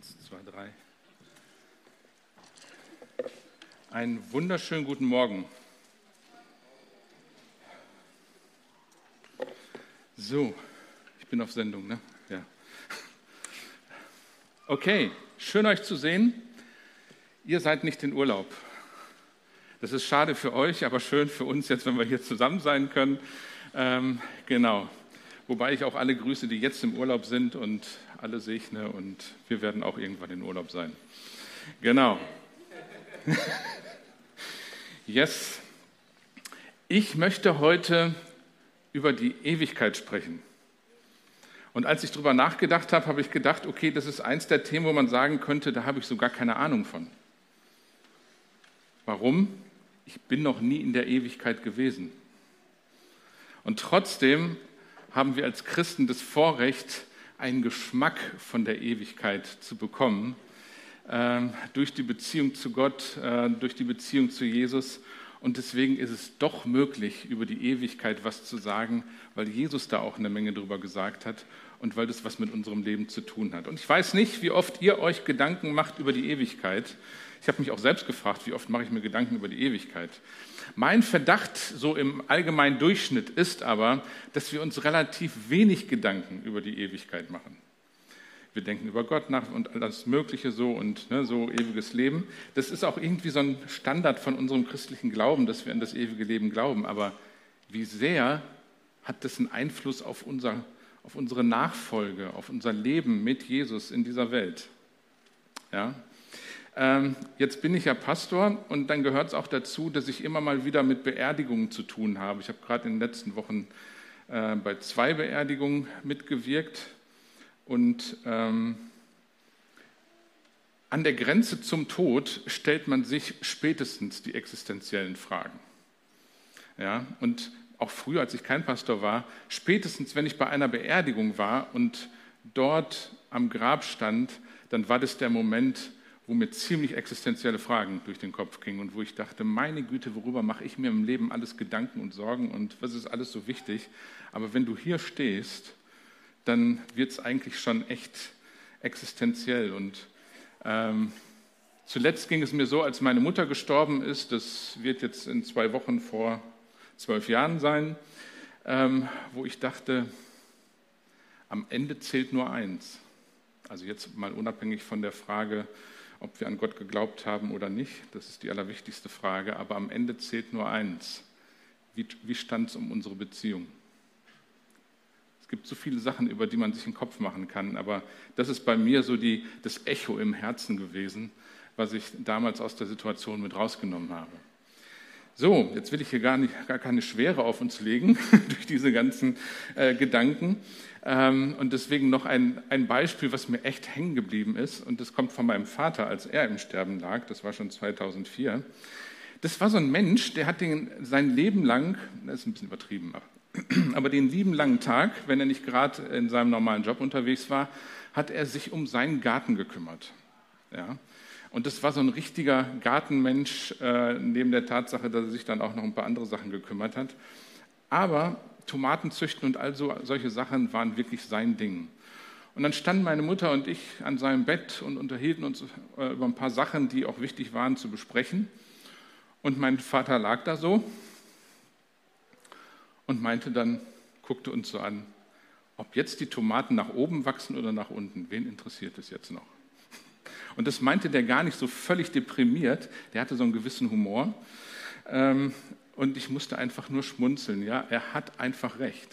Eins, zwei, drei. Einen wunderschönen guten Morgen. So, ich bin auf Sendung, ne? Ja. Okay, schön euch zu sehen. Ihr seid nicht in Urlaub. Das ist schade für euch, aber schön für uns jetzt, wenn wir hier zusammen sein können. Ähm, genau. Wobei ich auch alle grüße, die jetzt im Urlaub sind und alle segne und wir werden auch irgendwann in Urlaub sein. Genau. Yes. Ich möchte heute über die Ewigkeit sprechen. Und als ich darüber nachgedacht habe, habe ich gedacht, okay, das ist eins der Themen, wo man sagen könnte, da habe ich so gar keine Ahnung von. Warum? Ich bin noch nie in der Ewigkeit gewesen. Und trotzdem haben wir als Christen das Vorrecht, einen Geschmack von der Ewigkeit zu bekommen, äh, durch die Beziehung zu Gott, äh, durch die Beziehung zu Jesus. Und deswegen ist es doch möglich, über die Ewigkeit was zu sagen, weil Jesus da auch eine Menge drüber gesagt hat und weil das was mit unserem Leben zu tun hat. Und ich weiß nicht, wie oft ihr euch Gedanken macht über die Ewigkeit. Ich habe mich auch selbst gefragt, wie oft mache ich mir Gedanken über die Ewigkeit. Mein Verdacht so im allgemeinen Durchschnitt ist aber, dass wir uns relativ wenig Gedanken über die Ewigkeit machen. Wir denken über Gott nach und alles Mögliche so und ne, so ewiges Leben. Das ist auch irgendwie so ein Standard von unserem christlichen Glauben, dass wir an das ewige Leben glauben. Aber wie sehr hat das einen Einfluss auf, unser, auf unsere Nachfolge, auf unser Leben mit Jesus in dieser Welt? Ja, jetzt bin ich ja Pastor und dann gehört es auch dazu, dass ich immer mal wieder mit Beerdigungen zu tun habe. Ich habe gerade in den letzten Wochen äh, bei zwei Beerdigungen mitgewirkt und ähm, an der Grenze zum Tod stellt man sich spätestens die existenziellen Fragen. Ja, und auch früher, als ich kein Pastor war, spätestens wenn ich bei einer Beerdigung war und dort am Grab stand, dann war das der Moment, wo mir ziemlich existenzielle Fragen durch den Kopf gingen und wo ich dachte, meine Güte, worüber mache ich mir im Leben alles Gedanken und Sorgen und was ist alles so wichtig? Aber wenn du hier stehst, dann wird es eigentlich schon echt existenziell. Und ähm, zuletzt ging es mir so, als meine Mutter gestorben ist, das wird jetzt in zwei Wochen vor zwölf Jahren sein, ähm, wo ich dachte, am Ende zählt nur eins. Also jetzt mal unabhängig von der Frage, ob wir an Gott geglaubt haben oder nicht, das ist die allerwichtigste Frage, aber am Ende zählt nur eins. Wie, wie stand es um unsere Beziehung? Es gibt so viele Sachen, über die man sich einen Kopf machen kann, aber das ist bei mir so die, das Echo im Herzen gewesen, was ich damals aus der Situation mit rausgenommen habe. So, jetzt will ich hier gar, nicht, gar keine Schwere auf uns legen durch diese ganzen äh, Gedanken. Ähm, und deswegen noch ein, ein Beispiel, was mir echt hängen geblieben ist. Und das kommt von meinem Vater, als er im Sterben lag. Das war schon 2004. Das war so ein Mensch, der hat den, sein Leben lang, das ist ein bisschen übertrieben, aber den lieben langen Tag, wenn er nicht gerade in seinem normalen Job unterwegs war, hat er sich um seinen Garten gekümmert. Ja? Und das war so ein richtiger Gartenmensch, äh, neben der Tatsache, dass er sich dann auch noch ein paar andere Sachen gekümmert hat. Aber Tomaten züchten und all so, solche Sachen waren wirklich sein Ding. Und dann standen meine Mutter und ich an seinem Bett und unterhielten uns äh, über ein paar Sachen, die auch wichtig waren zu besprechen. Und mein Vater lag da so und meinte dann, guckte uns so an, ob jetzt die Tomaten nach oben wachsen oder nach unten, wen interessiert es jetzt noch? Und das meinte der gar nicht so völlig deprimiert, der hatte so einen gewissen Humor. Ähm, und ich musste einfach nur schmunzeln. Ja, er hat einfach recht.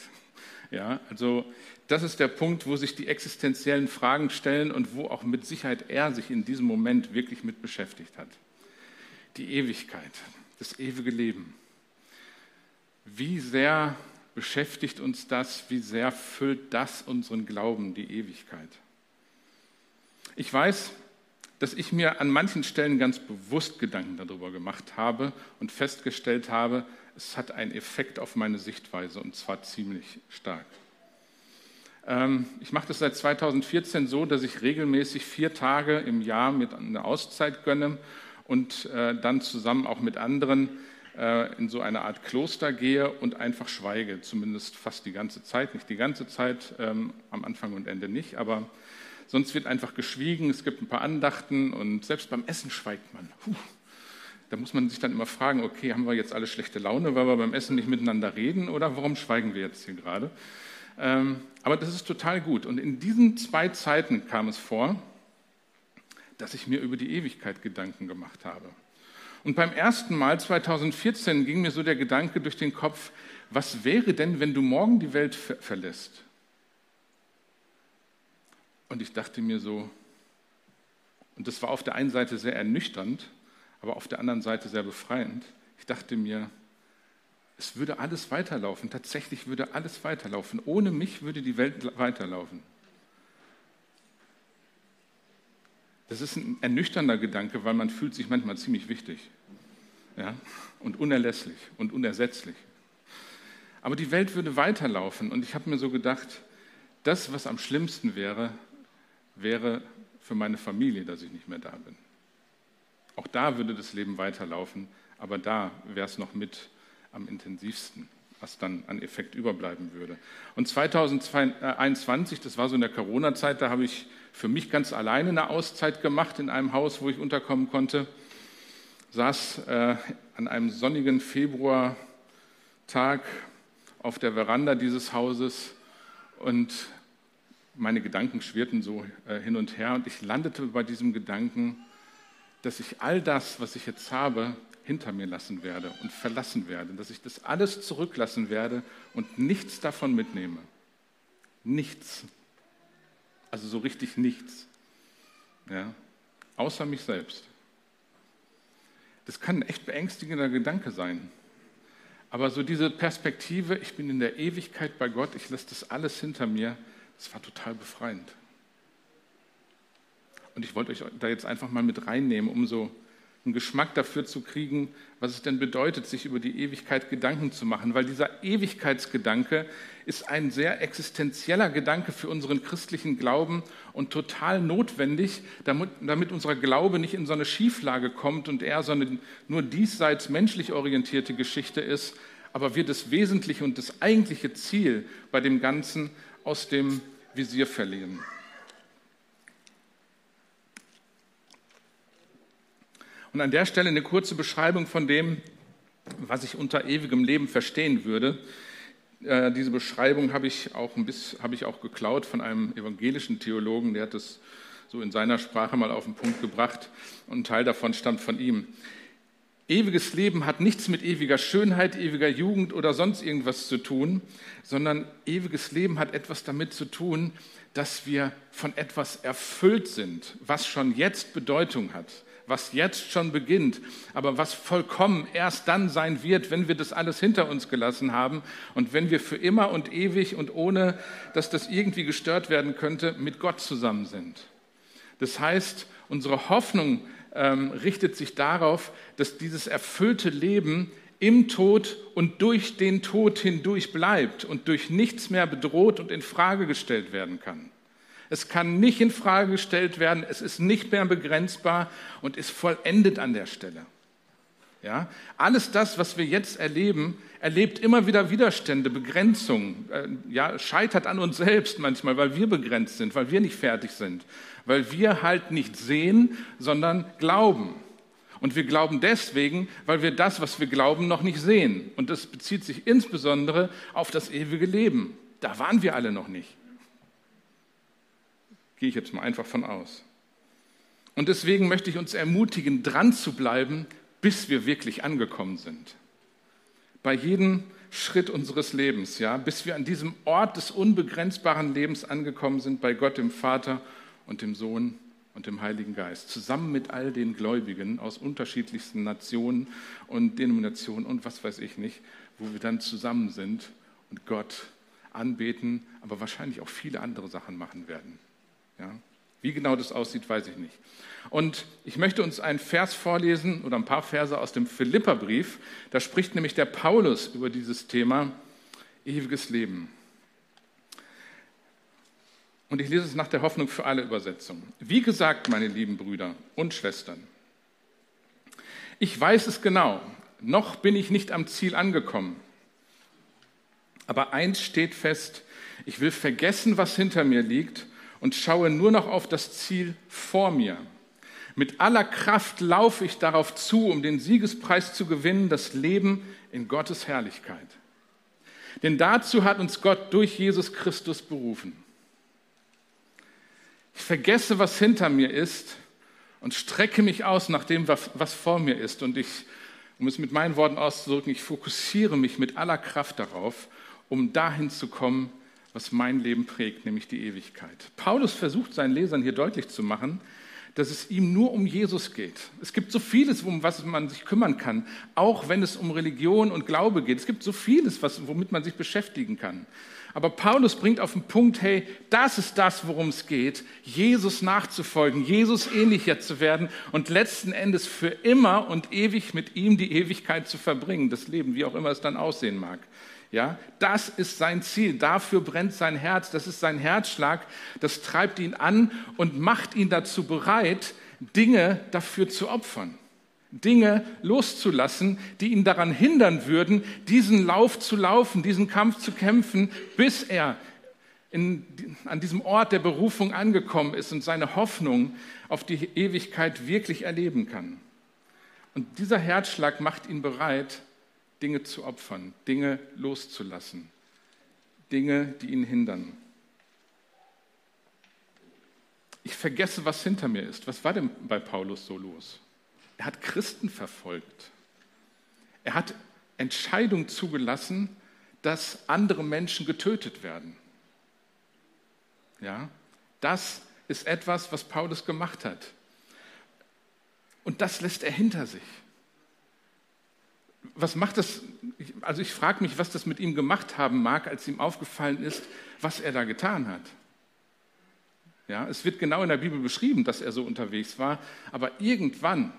Ja, also das ist der Punkt, wo sich die existenziellen Fragen stellen und wo auch mit Sicherheit er sich in diesem Moment wirklich mit beschäftigt hat. Die Ewigkeit, das ewige Leben. Wie sehr beschäftigt uns das, wie sehr füllt das unseren Glauben, die Ewigkeit? Ich weiß, dass ich mir an manchen Stellen ganz bewusst Gedanken darüber gemacht habe und festgestellt habe, es hat einen Effekt auf meine Sichtweise und zwar ziemlich stark. Ähm, ich mache das seit 2014 so, dass ich regelmäßig vier Tage im Jahr mit einer Auszeit gönne und äh, dann zusammen auch mit anderen äh, in so eine Art Kloster gehe und einfach schweige, zumindest fast die ganze Zeit, nicht die ganze Zeit, ähm, am Anfang und Ende nicht, aber sonst wird einfach geschwiegen, es gibt ein paar Andachten und selbst beim Essen schweigt man. Puh. Da muss man sich dann immer fragen, okay, haben wir jetzt alle schlechte Laune, weil wir beim Essen nicht miteinander reden oder warum schweigen wir jetzt hier gerade? Ähm, aber das ist total gut. Und in diesen zwei Zeiten kam es vor, dass ich mir über die Ewigkeit Gedanken gemacht habe. Und beim ersten Mal 2014 ging mir so der Gedanke durch den Kopf, was wäre denn, wenn du morgen die Welt ver verlässt? Und ich dachte mir so, und das war auf der einen Seite sehr ernüchternd, aber auf der anderen Seite sehr befreiend. Ich dachte mir, es würde alles weiterlaufen. Tatsächlich würde alles weiterlaufen. Ohne mich würde die Welt weiterlaufen. Das ist ein ernüchternder Gedanke, weil man fühlt sich manchmal ziemlich wichtig ja? und unerlässlich und unersetzlich. Aber die Welt würde weiterlaufen und ich habe mir so gedacht, das, was am schlimmsten wäre, wäre für meine Familie, dass ich nicht mehr da bin. Auch da würde das Leben weiterlaufen, aber da wäre es noch mit am intensivsten, was dann an Effekt überbleiben würde. Und 2021, das war so in der Corona-Zeit, da habe ich für mich ganz alleine eine Auszeit gemacht in einem Haus, wo ich unterkommen konnte. Saß äh, an einem sonnigen Februartag auf der Veranda dieses Hauses und meine Gedanken schwirrten so äh, hin und her und ich landete bei diesem Gedanken, dass ich all das, was ich jetzt habe, hinter mir lassen werde und verlassen werde, dass ich das alles zurücklassen werde und nichts davon mitnehme. Nichts. Also so richtig nichts. Ja? Außer mich selbst. Das kann ein echt beängstigender Gedanke sein. Aber so diese Perspektive, ich bin in der Ewigkeit bei Gott, ich lasse das alles hinter mir, das war total befreiend. Und ich wollte euch da jetzt einfach mal mit reinnehmen, um so einen Geschmack dafür zu kriegen, was es denn bedeutet, sich über die Ewigkeit Gedanken zu machen. Weil dieser Ewigkeitsgedanke ist ein sehr existenzieller Gedanke für unseren christlichen Glauben und total notwendig, damit, damit unser Glaube nicht in so eine Schieflage kommt und er so eine nur diesseits menschlich orientierte Geschichte ist, aber wir das Wesentliche und das eigentliche Ziel bei dem Ganzen aus dem Visier verlieren. Und an der Stelle eine kurze Beschreibung von dem, was ich unter ewigem Leben verstehen würde. Äh, diese Beschreibung habe ich, auch ein bisschen, habe ich auch geklaut von einem evangelischen Theologen, der hat es so in seiner Sprache mal auf den Punkt gebracht und ein Teil davon stammt von ihm. Ewiges Leben hat nichts mit ewiger Schönheit, ewiger Jugend oder sonst irgendwas zu tun, sondern ewiges Leben hat etwas damit zu tun, dass wir von etwas erfüllt sind, was schon jetzt Bedeutung hat was jetzt schon beginnt, aber was vollkommen erst dann sein wird, wenn wir das alles hinter uns gelassen haben und wenn wir für immer und ewig und ohne, dass das irgendwie gestört werden könnte, mit Gott zusammen sind. Das heißt, unsere Hoffnung ähm, richtet sich darauf, dass dieses erfüllte Leben im Tod und durch den Tod hindurch bleibt und durch nichts mehr bedroht und in Frage gestellt werden kann. Es kann nicht in Frage gestellt werden, es ist nicht mehr begrenzbar und ist vollendet an der Stelle. Ja? Alles das, was wir jetzt erleben, erlebt immer wieder Widerstände, Begrenzungen, äh, ja, scheitert an uns selbst manchmal, weil wir begrenzt sind, weil wir nicht fertig sind, weil wir halt nicht sehen, sondern glauben. Und wir glauben deswegen, weil wir das, was wir glauben, noch nicht sehen. Und das bezieht sich insbesondere auf das ewige Leben. Da waren wir alle noch nicht. Gehe ich jetzt mal einfach von aus. Und deswegen möchte ich uns ermutigen, dran zu bleiben, bis wir wirklich angekommen sind. Bei jedem Schritt unseres Lebens, ja, bis wir an diesem Ort des unbegrenzbaren Lebens angekommen sind, bei Gott, dem Vater und dem Sohn und dem Heiligen Geist, zusammen mit all den Gläubigen aus unterschiedlichsten Nationen und Denominationen und was weiß ich nicht, wo wir dann zusammen sind und Gott anbeten, aber wahrscheinlich auch viele andere Sachen machen werden. Ja? Wie genau das aussieht, weiß ich nicht. Und ich möchte uns einen Vers vorlesen oder ein paar Verse aus dem Philipperbrief. Da spricht nämlich der Paulus über dieses Thema ewiges Leben. Und ich lese es nach der Hoffnung für alle Übersetzungen. Wie gesagt, meine lieben Brüder und Schwestern, ich weiß es genau, noch bin ich nicht am Ziel angekommen. Aber eins steht fest, ich will vergessen, was hinter mir liegt und schaue nur noch auf das Ziel vor mir. Mit aller Kraft laufe ich darauf zu, um den Siegespreis zu gewinnen, das Leben in Gottes Herrlichkeit. Denn dazu hat uns Gott durch Jesus Christus berufen. Ich vergesse, was hinter mir ist und strecke mich aus nach dem, was vor mir ist. Und ich, um es mit meinen Worten auszudrücken, ich fokussiere mich mit aller Kraft darauf, um dahin zu kommen, was mein Leben prägt, nämlich die Ewigkeit. Paulus versucht seinen Lesern hier deutlich zu machen, dass es ihm nur um Jesus geht. Es gibt so vieles, um was man sich kümmern kann, auch wenn es um Religion und Glaube geht. Es gibt so vieles, was, womit man sich beschäftigen kann. Aber Paulus bringt auf den Punkt, hey, das ist das, worum es geht, Jesus nachzufolgen, Jesus ähnlicher zu werden und letzten Endes für immer und ewig mit ihm die Ewigkeit zu verbringen, das Leben, wie auch immer es dann aussehen mag. Ja, das ist sein Ziel, dafür brennt sein Herz, das ist sein Herzschlag, das treibt ihn an und macht ihn dazu bereit, Dinge dafür zu opfern. Dinge loszulassen, die ihn daran hindern würden, diesen Lauf zu laufen, diesen Kampf zu kämpfen, bis er in, an diesem Ort der Berufung angekommen ist und seine Hoffnung auf die Ewigkeit wirklich erleben kann. Und dieser Herzschlag macht ihn bereit, Dinge zu opfern, Dinge loszulassen, Dinge, die ihn hindern. Ich vergesse, was hinter mir ist. Was war denn bei Paulus so los? Er hat Christen verfolgt. Er hat Entscheidungen zugelassen, dass andere Menschen getötet werden. Ja, das ist etwas, was Paulus gemacht hat. Und das lässt er hinter sich. Was macht das? Also ich frage mich, was das mit ihm gemacht haben mag, als ihm aufgefallen ist, was er da getan hat. Ja, es wird genau in der Bibel beschrieben, dass er so unterwegs war, aber irgendwann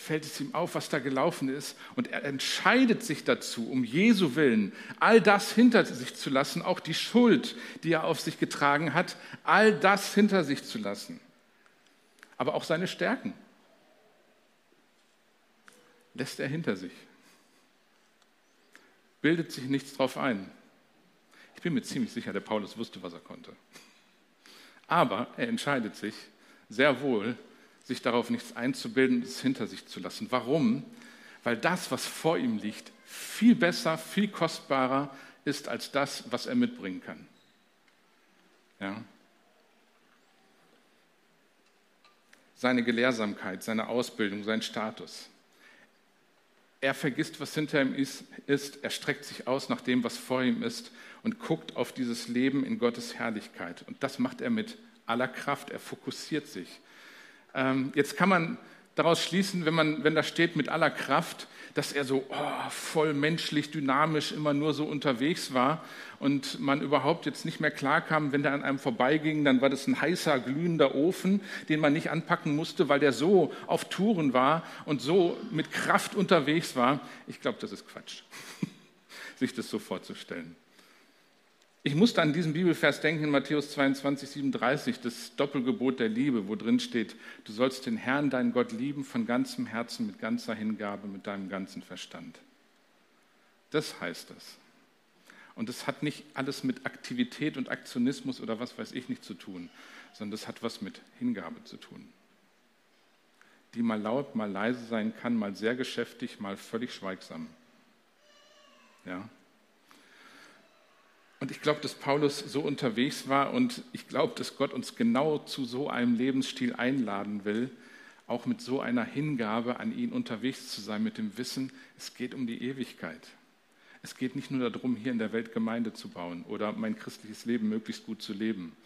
fällt es ihm auf, was da gelaufen ist. Und er entscheidet sich dazu, um Jesu willen, all das hinter sich zu lassen, auch die Schuld, die er auf sich getragen hat, all das hinter sich zu lassen. Aber auch seine Stärken lässt er hinter sich. Bildet sich nichts drauf ein. Ich bin mir ziemlich sicher, der Paulus wusste, was er konnte. Aber er entscheidet sich sehr wohl, sich darauf nichts einzubilden, es hinter sich zu lassen. Warum? Weil das, was vor ihm liegt, viel besser, viel kostbarer ist als das, was er mitbringen kann. Ja? Seine Gelehrsamkeit, seine Ausbildung, sein Status. Er vergisst, was hinter ihm ist, er streckt sich aus nach dem, was vor ihm ist und guckt auf dieses Leben in Gottes Herrlichkeit. Und das macht er mit aller Kraft, er fokussiert sich. Ähm, jetzt kann man daraus schließen, wenn, man, wenn da steht mit aller Kraft, dass er so oh, voll menschlich, dynamisch immer nur so unterwegs war und man überhaupt jetzt nicht mehr klarkam, wenn der an einem vorbeiging, dann war das ein heißer, glühender Ofen, den man nicht anpacken musste, weil der so auf Touren war und so mit Kraft unterwegs war. Ich glaube, das ist Quatsch, sich das so vorzustellen. Ich musste an diesen Bibelvers denken in Matthäus 22, 37, das Doppelgebot der Liebe, wo drin steht, du sollst den Herrn, deinen Gott lieben von ganzem Herzen, mit ganzer Hingabe, mit deinem ganzen Verstand. Das heißt das. Und das hat nicht alles mit Aktivität und Aktionismus oder was weiß ich nicht zu tun, sondern das hat was mit Hingabe zu tun. Die mal laut, mal leise sein kann, mal sehr geschäftig, mal völlig schweigsam. Ja, und ich glaube, dass Paulus so unterwegs war und ich glaube, dass Gott uns genau zu so einem Lebensstil einladen will, auch mit so einer Hingabe an ihn unterwegs zu sein, mit dem Wissen, es geht um die Ewigkeit. Es geht nicht nur darum, hier in der Welt Gemeinde zu bauen oder mein christliches Leben möglichst gut zu leben,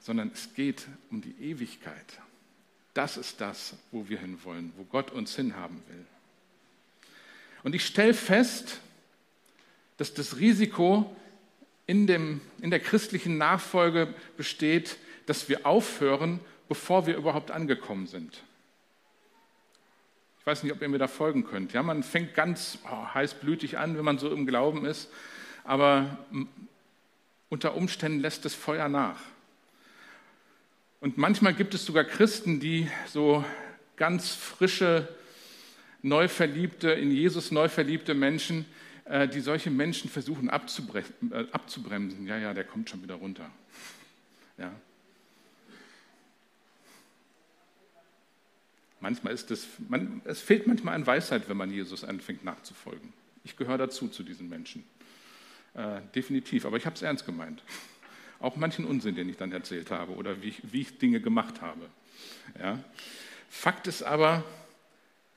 sondern es geht um die Ewigkeit. Das ist das, wo wir hinwollen, wo Gott uns hinhaben will. Und ich stelle fest, dass das Risiko, in, dem, in der christlichen Nachfolge besteht, dass wir aufhören, bevor wir überhaupt angekommen sind. Ich weiß nicht, ob ihr mir da folgen könnt. Ja, man fängt ganz oh, heißblütig an, wenn man so im Glauben ist, aber unter Umständen lässt das Feuer nach. Und manchmal gibt es sogar Christen, die so ganz frische, neu verliebte, in Jesus neu verliebte Menschen, äh, die solche Menschen versuchen äh, abzubremsen. Ja, ja, der kommt schon wieder runter. Ja. Manchmal ist das, man, es fehlt manchmal an Weisheit, wenn man Jesus anfängt nachzufolgen. Ich gehöre dazu zu diesen Menschen. Äh, definitiv, aber ich habe es ernst gemeint. Auch manchen Unsinn, den ich dann erzählt habe oder wie ich, wie ich Dinge gemacht habe. Ja. Fakt ist aber,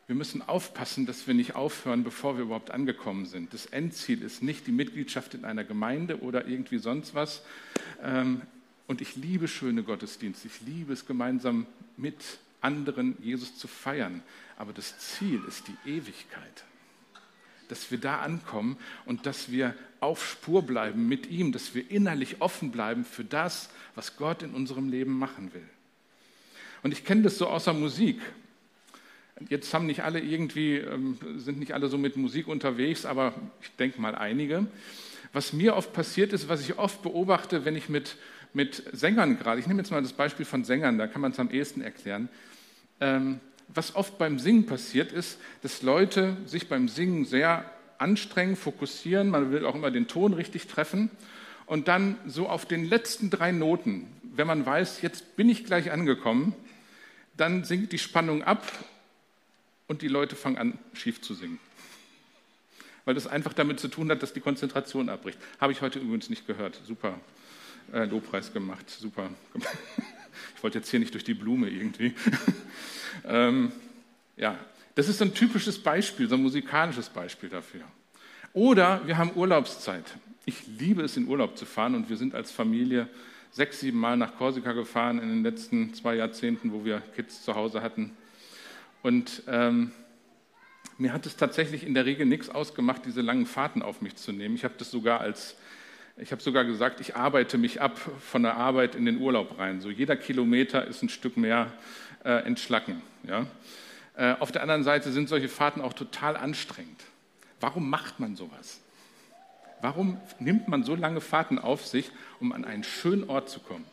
wir müssen aufpassen, dass wir nicht aufhören, bevor wir überhaupt angekommen sind. Das Endziel ist nicht die Mitgliedschaft in einer Gemeinde oder irgendwie sonst was. Ähm, und ich liebe schöne Gottesdienste. Ich liebe es, gemeinsam mit anderen Jesus zu feiern. Aber das Ziel ist die Ewigkeit. Dass wir da ankommen und dass wir auf Spur bleiben mit ihm, dass wir innerlich offen bleiben für das, was Gott in unserem Leben machen will. Und ich kenne das so außer Musik. Jetzt haben nicht alle irgendwie, ähm, sind nicht alle so mit Musik unterwegs, aber ich denke mal einige. Was mir oft passiert ist, was ich oft beobachte, wenn ich mit, mit Sängern gerade, ich nehme jetzt mal das Beispiel von Sängern, da kann man es am ehesten erklären. Ähm, was oft beim Singen passiert ist, dass Leute sich beim Singen sehr anstrengen, fokussieren, man will auch immer den Ton richtig treffen und dann so auf den letzten drei Noten, wenn man weiß, jetzt bin ich gleich angekommen, dann sinkt die Spannung ab und die Leute fangen an, schief zu singen. Weil das einfach damit zu tun hat, dass die Konzentration abbricht. Habe ich heute übrigens nicht gehört. Super äh, Lobpreis gemacht, super. Ich wollte jetzt hier nicht durch die Blume irgendwie. ähm, ja, das ist so ein typisches Beispiel, so ein musikalisches Beispiel dafür. Oder wir haben Urlaubszeit. Ich liebe es, in Urlaub zu fahren und wir sind als Familie sechs, sieben Mal nach Korsika gefahren in den letzten zwei Jahrzehnten, wo wir Kids zu Hause hatten. Und ähm, mir hat es tatsächlich in der Regel nichts ausgemacht, diese langen Fahrten auf mich zu nehmen. Ich habe das sogar als, ich habe sogar gesagt, ich arbeite mich ab von der Arbeit in den Urlaub rein. So jeder Kilometer ist ein Stück mehr äh, entschlacken. Ja? Äh, auf der anderen Seite sind solche Fahrten auch total anstrengend. Warum macht man sowas? Warum nimmt man so lange Fahrten auf sich, um an einen schönen Ort zu kommen?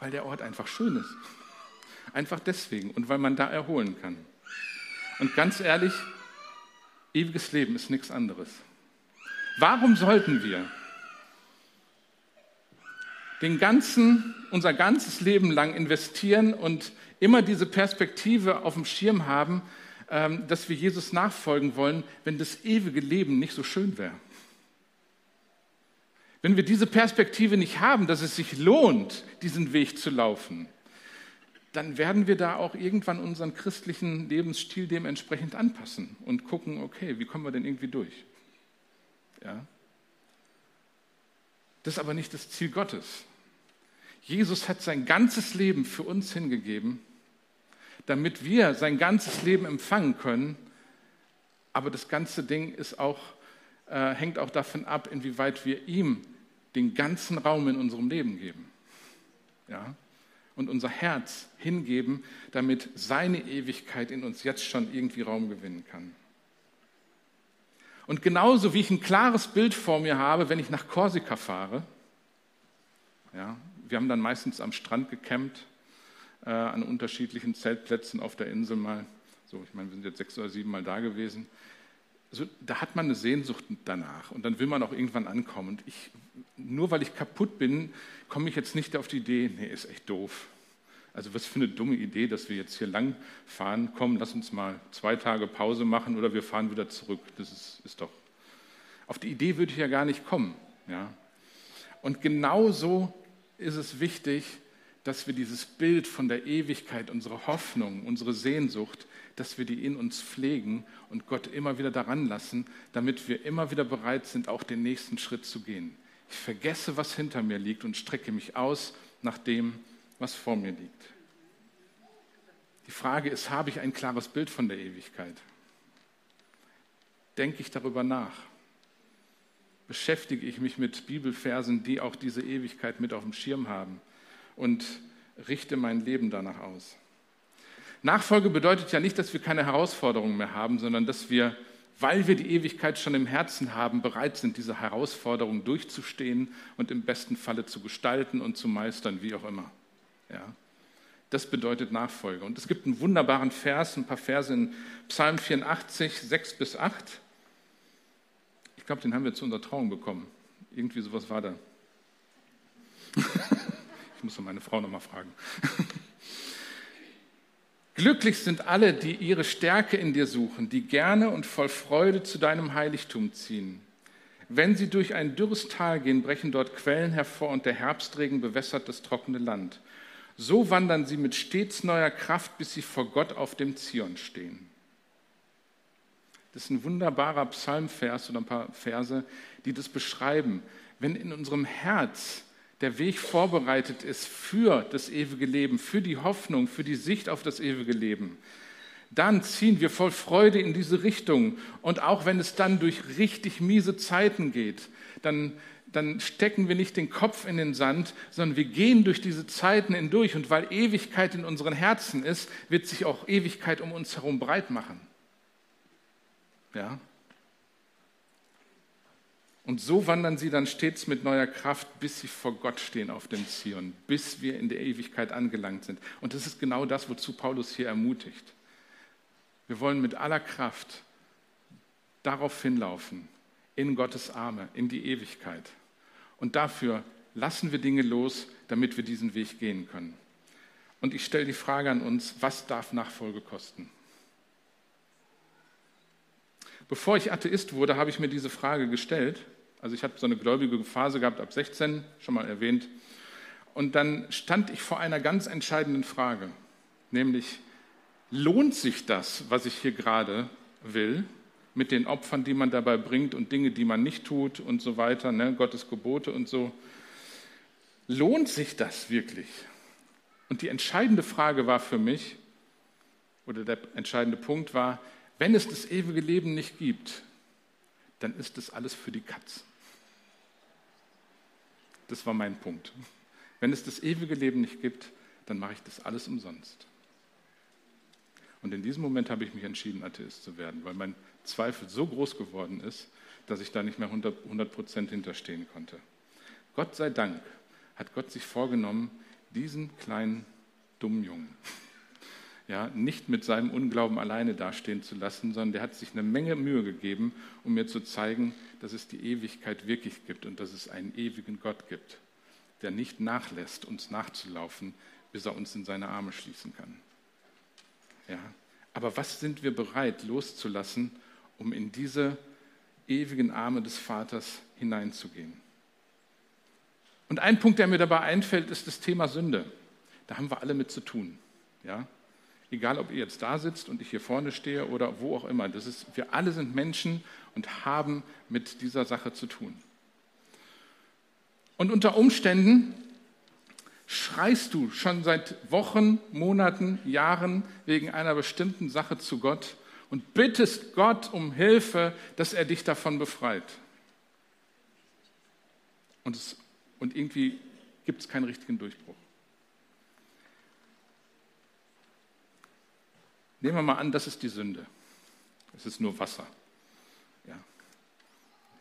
Weil der Ort einfach schön ist. Einfach deswegen und weil man da erholen kann. Und ganz ehrlich, ewiges Leben ist nichts anderes. Warum sollten wir den ganzen, unser ganzes Leben lang investieren und immer diese Perspektive auf dem Schirm haben, ähm, dass wir Jesus nachfolgen wollen, wenn das ewige Leben nicht so schön wäre? Wenn wir diese Perspektive nicht haben, dass es sich lohnt, diesen Weg zu laufen, dann werden wir da auch irgendwann unseren christlichen Lebensstil dementsprechend anpassen und gucken, okay, wie kommen wir denn irgendwie durch? Ja? Das ist aber nicht das Ziel Gottes. Jesus hat sein ganzes Leben für uns hingegeben, damit wir sein ganzes Leben empfangen können. Aber das ganze Ding auch, äh, hängt auch davon ab, inwieweit wir ihm den ganzen Raum in unserem Leben geben. Ja? Und unser Herz hingeben, damit seine Ewigkeit in uns jetzt schon irgendwie Raum gewinnen kann. Und genauso wie ich ein klares Bild vor mir habe, wenn ich nach Korsika fahre, ja, wir haben dann meistens am Strand gecampt, äh, an unterschiedlichen Zeltplätzen auf der Insel mal. So, ich meine, wir sind jetzt sechs oder sieben Mal da gewesen. Also, da hat man eine Sehnsucht danach und dann will man auch irgendwann ankommen. Und ich, nur weil ich kaputt bin, komme ich jetzt nicht auf die Idee, nee, ist echt doof. Also was für eine dumme Idee, dass wir jetzt hier lang fahren. Komm, lass uns mal zwei Tage Pause machen oder wir fahren wieder zurück. Das ist, ist doch. Auf die Idee würde ich ja gar nicht kommen. Ja? Und genauso ist es wichtig, dass wir dieses Bild von der Ewigkeit, unsere Hoffnung, unsere Sehnsucht, dass wir die in uns pflegen und Gott immer wieder daran lassen, damit wir immer wieder bereit sind, auch den nächsten Schritt zu gehen. Ich vergesse, was hinter mir liegt und strecke mich aus nach dem, was vor mir liegt. Die Frage ist, habe ich ein klares Bild von der Ewigkeit? Denke ich darüber nach? Beschäftige ich mich mit Bibelversen, die auch diese Ewigkeit mit auf dem Schirm haben? Und richte mein Leben danach aus? Nachfolge bedeutet ja nicht, dass wir keine Herausforderungen mehr haben, sondern dass wir weil wir die Ewigkeit schon im Herzen haben, bereit sind, diese Herausforderung durchzustehen und im besten Falle zu gestalten und zu meistern, wie auch immer. Ja. Das bedeutet Nachfolge. Und es gibt einen wunderbaren Vers, ein paar Verse in Psalm 84, 6 bis 8. Ich glaube, den haben wir zu unserer Trauung bekommen. Irgendwie sowas war da. ich muss meine Frau nochmal fragen. Glücklich sind alle, die ihre Stärke in dir suchen, die gerne und voll Freude zu deinem Heiligtum ziehen. Wenn sie durch ein dürres Tal gehen, brechen dort Quellen hervor und der Herbstregen bewässert das trockene Land. So wandern sie mit stets neuer Kraft, bis sie vor Gott auf dem Zion stehen. Das ist ein wunderbarer Psalmvers oder ein paar Verse, die das beschreiben. Wenn in unserem Herz der Weg vorbereitet ist für das ewige Leben, für die Hoffnung, für die Sicht auf das ewige Leben, dann ziehen wir voll Freude in diese Richtung. Und auch wenn es dann durch richtig miese Zeiten geht, dann, dann stecken wir nicht den Kopf in den Sand, sondern wir gehen durch diese Zeiten hindurch. Und weil Ewigkeit in unseren Herzen ist, wird sich auch Ewigkeit um uns herum breit machen. Ja? Und so wandern sie dann stets mit neuer Kraft, bis sie vor Gott stehen auf dem Zion, bis wir in der Ewigkeit angelangt sind. Und das ist genau das, wozu Paulus hier ermutigt. Wir wollen mit aller Kraft darauf hinlaufen, in Gottes Arme, in die Ewigkeit. Und dafür lassen wir Dinge los, damit wir diesen Weg gehen können. Und ich stelle die Frage an uns, was darf Nachfolge kosten? Bevor ich Atheist wurde, habe ich mir diese Frage gestellt. Also ich habe so eine gläubige Phase gehabt ab 16, schon mal erwähnt. Und dann stand ich vor einer ganz entscheidenden Frage, nämlich, lohnt sich das, was ich hier gerade will, mit den Opfern, die man dabei bringt und Dinge, die man nicht tut und so weiter, ne, Gottes Gebote und so. Lohnt sich das wirklich? Und die entscheidende Frage war für mich, oder der entscheidende Punkt war, wenn es das ewige Leben nicht gibt, dann ist das alles für die Katz. Das war mein Punkt. Wenn es das ewige Leben nicht gibt, dann mache ich das alles umsonst. Und in diesem Moment habe ich mich entschieden, Atheist zu werden, weil mein Zweifel so groß geworden ist, dass ich da nicht mehr 100 Prozent hinterstehen konnte. Gott sei Dank hat Gott sich vorgenommen, diesen kleinen dummen Jungen ja, nicht mit seinem Unglauben alleine dastehen zu lassen, sondern der hat sich eine Menge Mühe gegeben, um mir zu zeigen, dass es die Ewigkeit wirklich gibt und dass es einen ewigen Gott gibt, der nicht nachlässt, uns nachzulaufen, bis er uns in seine Arme schließen kann. Ja? Aber was sind wir bereit loszulassen, um in diese ewigen Arme des Vaters hineinzugehen? Und ein Punkt, der mir dabei einfällt, ist das Thema Sünde. Da haben wir alle mit zu tun. Ja? Egal, ob ihr jetzt da sitzt und ich hier vorne stehe oder wo auch immer. Das ist, wir alle sind Menschen und haben mit dieser Sache zu tun. Und unter Umständen schreist du schon seit Wochen, Monaten, Jahren wegen einer bestimmten Sache zu Gott und bittest Gott um Hilfe, dass er dich davon befreit. Und, es, und irgendwie gibt es keinen richtigen Durchbruch. Nehmen wir mal an, das ist die Sünde. Es ist nur Wasser. Ja.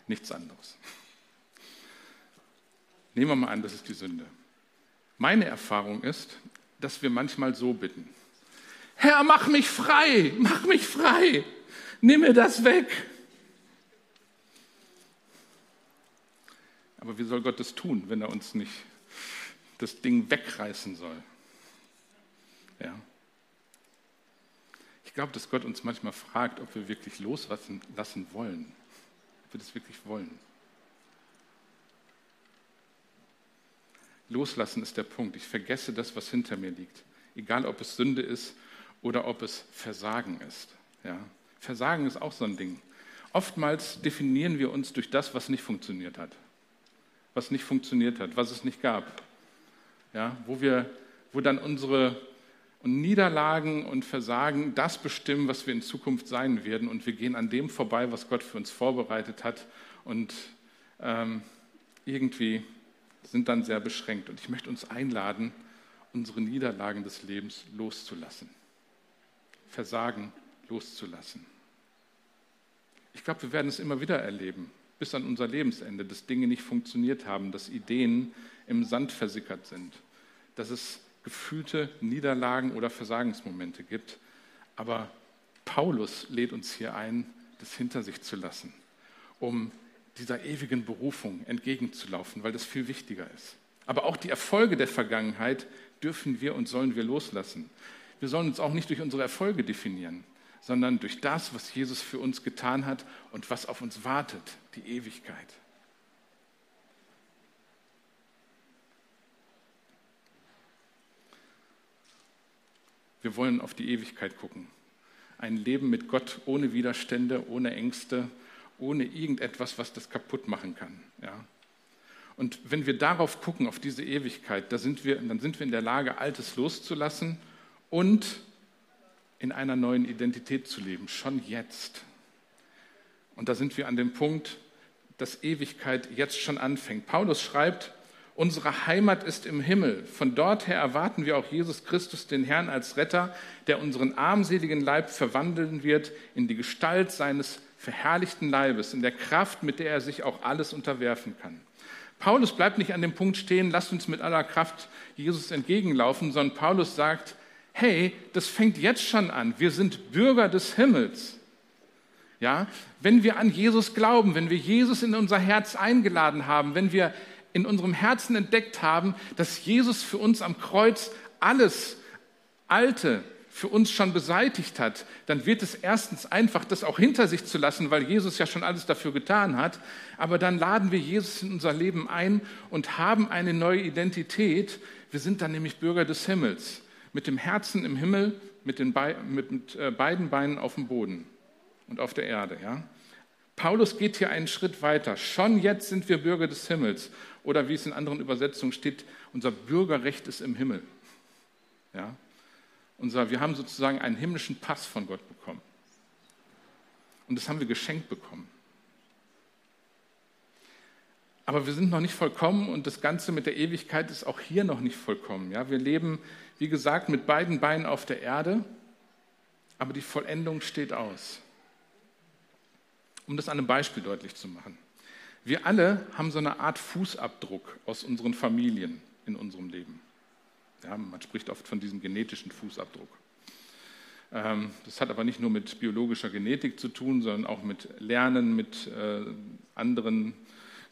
Nichts anderes. Nehmen wir mal an, das ist die Sünde. Meine Erfahrung ist, dass wir manchmal so bitten. Herr, mach mich frei, mach mich frei, nimm mir das weg. Aber wie soll Gott das tun, wenn er uns nicht das Ding wegreißen soll? Ja. Ich glaube, dass Gott uns manchmal fragt, ob wir wirklich loslassen lassen wollen, ob wir das wirklich wollen. Loslassen ist der Punkt. Ich vergesse das, was hinter mir liegt. Egal, ob es Sünde ist oder ob es Versagen ist. Ja? Versagen ist auch so ein Ding. Oftmals definieren wir uns durch das, was nicht funktioniert hat. Was nicht funktioniert hat, was es nicht gab. Ja? Wo, wir, wo dann unsere und Niederlagen und Versagen das bestimmen, was wir in Zukunft sein werden. Und wir gehen an dem vorbei, was Gott für uns vorbereitet hat. Und ähm, irgendwie sind dann sehr beschränkt. Und ich möchte uns einladen, unsere Niederlagen des Lebens loszulassen. Versagen loszulassen. Ich glaube, wir werden es immer wieder erleben, bis an unser Lebensende, dass Dinge nicht funktioniert haben, dass Ideen im Sand versickert sind, dass es gefühlte Niederlagen oder Versagensmomente gibt. Aber Paulus lädt uns hier ein, das hinter sich zu lassen, um dieser ewigen Berufung entgegenzulaufen, weil das viel wichtiger ist. Aber auch die Erfolge der Vergangenheit dürfen wir und sollen wir loslassen. wir sollen uns auch nicht durch unsere Erfolge definieren, sondern durch das, was Jesus für uns getan hat und was auf uns wartet, die Ewigkeit. Wir wollen auf die Ewigkeit gucken. Ein Leben mit Gott ohne Widerstände, ohne Ängste, ohne irgendetwas, was das kaputt machen kann. Ja? Und wenn wir darauf gucken, auf diese Ewigkeit, da sind wir, dann sind wir in der Lage, Altes loszulassen und in einer neuen Identität zu leben, schon jetzt. Und da sind wir an dem Punkt, dass Ewigkeit jetzt schon anfängt. Paulus schreibt, unsere Heimat ist im Himmel. Von dort her erwarten wir auch Jesus Christus, den Herrn, als Retter, der unseren armseligen Leib verwandeln wird in die Gestalt seines verherrlichten Leibes, in der Kraft, mit der er sich auch alles unterwerfen kann. Paulus bleibt nicht an dem Punkt stehen, lasst uns mit aller Kraft Jesus entgegenlaufen, sondern Paulus sagt, hey, das fängt jetzt schon an. Wir sind Bürger des Himmels. Ja, wenn wir an Jesus glauben, wenn wir Jesus in unser Herz eingeladen haben, wenn wir in unserem Herzen entdeckt haben, dass Jesus für uns am Kreuz alles Alte, für uns schon beseitigt hat, dann wird es erstens einfach, das auch hinter sich zu lassen, weil Jesus ja schon alles dafür getan hat. Aber dann laden wir Jesus in unser Leben ein und haben eine neue Identität. Wir sind dann nämlich Bürger des Himmels, mit dem Herzen im Himmel, mit, den Be mit, mit äh, beiden Beinen auf dem Boden und auf der Erde. Ja? Paulus geht hier einen Schritt weiter. Schon jetzt sind wir Bürger des Himmels. Oder wie es in anderen Übersetzungen steht, unser Bürgerrecht ist im Himmel. Ja? Unser, wir haben sozusagen einen himmlischen Pass von Gott bekommen. Und das haben wir geschenkt bekommen. Aber wir sind noch nicht vollkommen und das Ganze mit der Ewigkeit ist auch hier noch nicht vollkommen. Ja, wir leben, wie gesagt, mit beiden Beinen auf der Erde, aber die Vollendung steht aus. Um das an einem Beispiel deutlich zu machen. Wir alle haben so eine Art Fußabdruck aus unseren Familien in unserem Leben. Ja, man spricht oft von diesem genetischen Fußabdruck. Ähm, das hat aber nicht nur mit biologischer Genetik zu tun, sondern auch mit Lernen, mit äh, anderen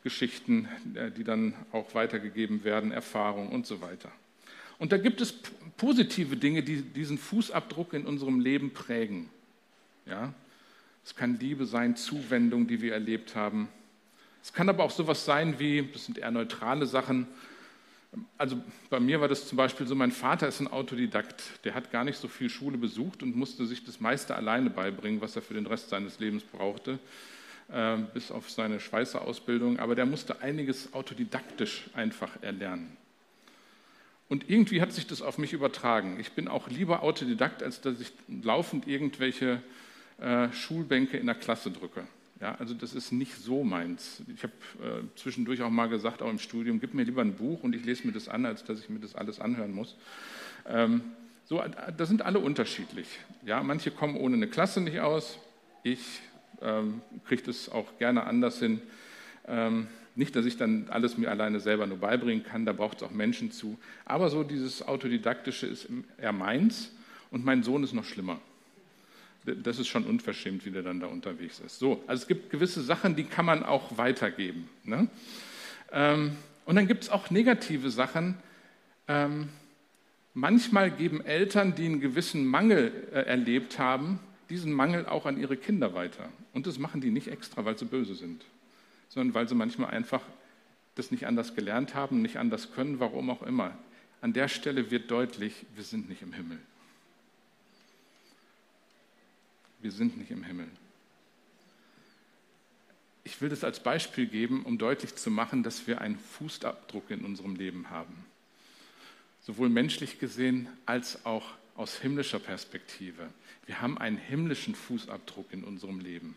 Geschichten, äh, die dann auch weitergegeben werden, Erfahrungen und so weiter. Und da gibt es positive Dinge, die diesen Fußabdruck in unserem Leben prägen. Ja? Es kann Liebe sein, Zuwendung, die wir erlebt haben. Es kann aber auch sowas sein wie, das sind eher neutrale Sachen, also bei mir war das zum Beispiel so, mein Vater ist ein Autodidakt. Der hat gar nicht so viel Schule besucht und musste sich das meiste alleine beibringen, was er für den Rest seines Lebens brauchte, äh, bis auf seine Schweißerausbildung. Aber der musste einiges autodidaktisch einfach erlernen. Und irgendwie hat sich das auf mich übertragen. Ich bin auch lieber Autodidakt, als dass ich laufend irgendwelche äh, Schulbänke in der Klasse drücke. Ja, also das ist nicht so meins. Ich habe äh, zwischendurch auch mal gesagt, auch im Studium, gib mir lieber ein Buch und ich lese mir das an, als dass ich mir das alles anhören muss. Ähm, so, da sind alle unterschiedlich. Ja, manche kommen ohne eine Klasse nicht aus. Ich ähm, kriege das auch gerne anders hin. Ähm, nicht, dass ich dann alles mir alleine selber nur beibringen kann, da braucht es auch Menschen zu. Aber so dieses Autodidaktische ist eher meins und mein Sohn ist noch schlimmer das ist schon unverschämt, wie der dann da unterwegs ist. So, also es gibt gewisse Sachen, die kann man auch weitergeben. Ne? Ähm, und dann gibt es auch negative Sachen. Ähm, manchmal geben Eltern, die einen gewissen Mangel äh, erlebt haben, diesen Mangel auch an ihre Kinder weiter. Und das machen die nicht extra, weil sie böse sind, sondern weil sie manchmal einfach das nicht anders gelernt haben, nicht anders können, warum auch immer. An der Stelle wird deutlich, wir sind nicht im Himmel. Wir sind nicht im Himmel. Ich will das als Beispiel geben, um deutlich zu machen, dass wir einen Fußabdruck in unserem Leben haben. Sowohl menschlich gesehen als auch aus himmlischer Perspektive. Wir haben einen himmlischen Fußabdruck in unserem Leben.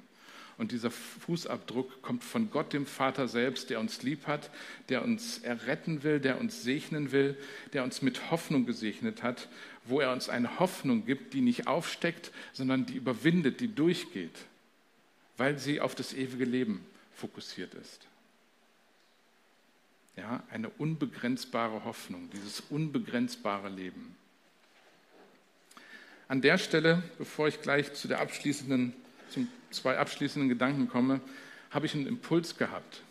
Und dieser Fußabdruck kommt von Gott, dem Vater selbst, der uns lieb hat, der uns erretten will, der uns segnen will, der uns mit Hoffnung gesegnet hat, wo er uns eine Hoffnung gibt, die nicht aufsteckt, sondern die überwindet, die durchgeht, weil sie auf das ewige Leben fokussiert ist. Ja, eine unbegrenzbare Hoffnung, dieses unbegrenzbare Leben. An der Stelle, bevor ich gleich zu der abschließenden zu zwei abschließenden Gedanken komme, habe ich einen Impuls gehabt.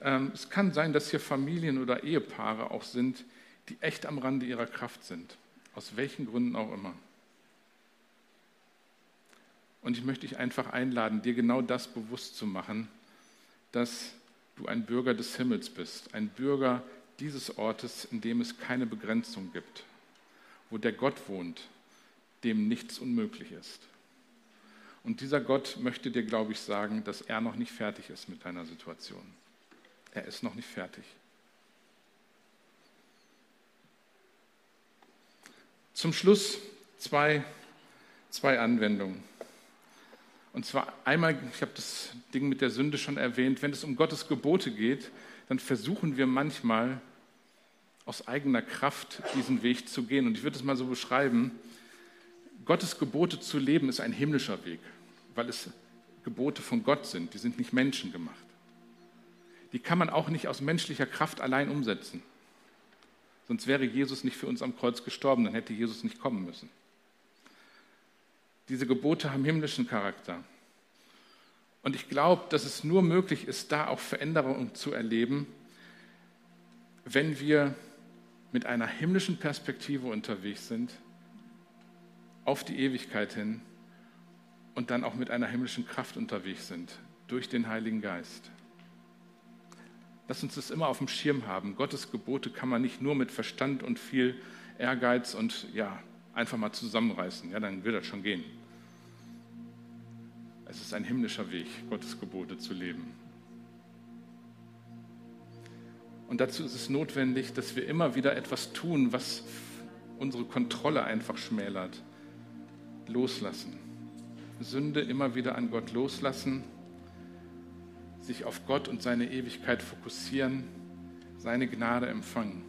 Ähm, es kann sein, dass hier Familien oder Ehepaare auch sind, die echt am Rande ihrer Kraft sind, aus welchen Gründen auch immer. Und ich möchte dich einfach einladen, dir genau das bewusst zu machen, dass du ein Bürger des Himmels bist, ein Bürger dieses Ortes, in dem es keine Begrenzung gibt, wo der Gott wohnt, dem nichts unmöglich ist. Und dieser Gott möchte dir, glaube ich, sagen, dass er noch nicht fertig ist mit deiner Situation. Er ist noch nicht fertig. Zum Schluss zwei, zwei Anwendungen. Und zwar einmal, ich habe das Ding mit der Sünde schon erwähnt, wenn es um Gottes Gebote geht, dann versuchen wir manchmal aus eigener Kraft diesen Weg zu gehen. Und ich würde es mal so beschreiben, Gottes Gebote zu leben ist ein himmlischer Weg, weil es Gebote von Gott sind, die sind nicht menschengemacht. Die kann man auch nicht aus menschlicher Kraft allein umsetzen. Sonst wäre Jesus nicht für uns am Kreuz gestorben, dann hätte Jesus nicht kommen müssen. Diese Gebote haben himmlischen Charakter. Und ich glaube, dass es nur möglich ist, da auch Veränderungen zu erleben, wenn wir mit einer himmlischen Perspektive unterwegs sind, auf die Ewigkeit hin und dann auch mit einer himmlischen Kraft unterwegs sind, durch den Heiligen Geist. Lass uns das immer auf dem Schirm haben. Gottes Gebote kann man nicht nur mit Verstand und viel Ehrgeiz und ja, einfach mal zusammenreißen. Ja, dann wird das schon gehen. Es ist ein himmlischer Weg, Gottes Gebote zu leben. Und dazu ist es notwendig, dass wir immer wieder etwas tun, was unsere Kontrolle einfach schmälert. Loslassen. Sünde immer wieder an Gott loslassen, sich auf Gott und seine Ewigkeit fokussieren, seine Gnade empfangen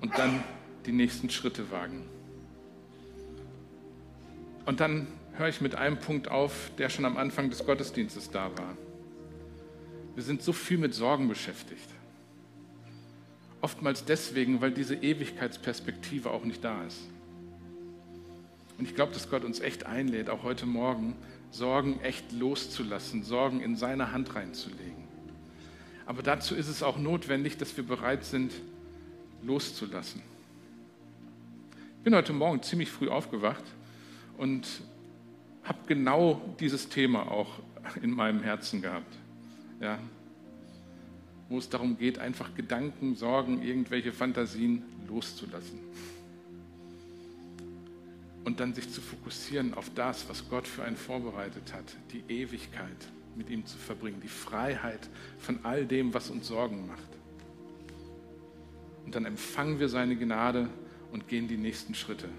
und dann die nächsten Schritte wagen. Und dann höre ich mit einem Punkt auf, der schon am Anfang des Gottesdienstes da war. Wir sind so viel mit Sorgen beschäftigt. Oftmals deswegen, weil diese Ewigkeitsperspektive auch nicht da ist. Und ich glaube, dass Gott uns echt einlädt, auch heute Morgen, Sorgen echt loszulassen, Sorgen in seine Hand reinzulegen. Aber dazu ist es auch notwendig, dass wir bereit sind, loszulassen. Ich bin heute Morgen ziemlich früh aufgewacht und habe genau dieses Thema auch in meinem Herzen gehabt. Ja, wo es darum geht, einfach Gedanken, Sorgen, irgendwelche Fantasien loszulassen. Und dann sich zu fokussieren auf das, was Gott für einen vorbereitet hat, die Ewigkeit mit ihm zu verbringen, die Freiheit von all dem, was uns Sorgen macht. Und dann empfangen wir seine Gnade und gehen die nächsten Schritte.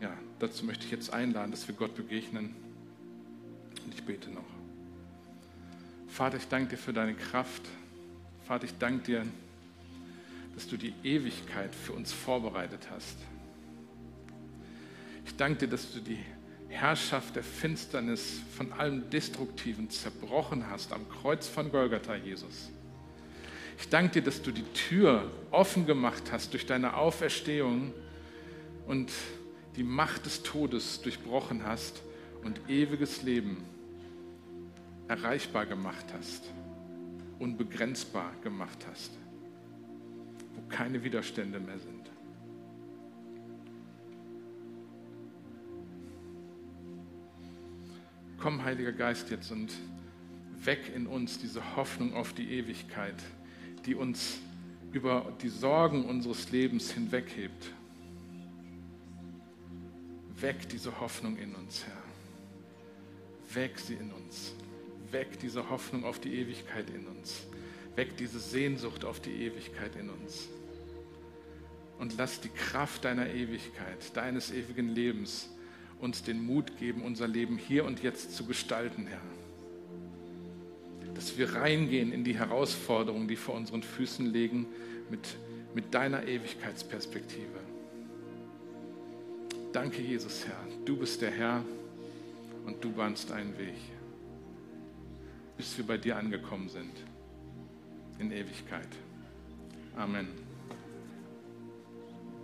ja, dazu möchte ich jetzt einladen, dass wir Gott begegnen. Und ich bete noch. Vater, ich danke dir für deine Kraft. Vater, ich danke dir, dass du die Ewigkeit für uns vorbereitet hast. Ich danke dir, dass du die Herrschaft der Finsternis von allem Destruktiven zerbrochen hast am Kreuz von Golgatha, Jesus. Ich danke dir, dass du die Tür offen gemacht hast durch deine Auferstehung und die Macht des Todes durchbrochen hast und ewiges Leben erreichbar gemacht hast, unbegrenzbar gemacht hast, keine Widerstände mehr sind. Komm, Heiliger Geist, jetzt und weg in uns diese Hoffnung auf die Ewigkeit, die uns über die Sorgen unseres Lebens hinweghebt. Weck diese Hoffnung in uns, Herr. Weck sie in uns. Weck diese Hoffnung auf die Ewigkeit in uns. Weck diese Sehnsucht auf die Ewigkeit in uns. Und lass die Kraft deiner Ewigkeit, deines ewigen Lebens uns den Mut geben, unser Leben hier und jetzt zu gestalten, Herr. Dass wir reingehen in die Herausforderungen, die vor unseren Füßen liegen, mit, mit deiner Ewigkeitsperspektive. Danke, Jesus, Herr. Du bist der Herr und du bahnst einen Weg, bis wir bei dir angekommen sind in Ewigkeit. Amen.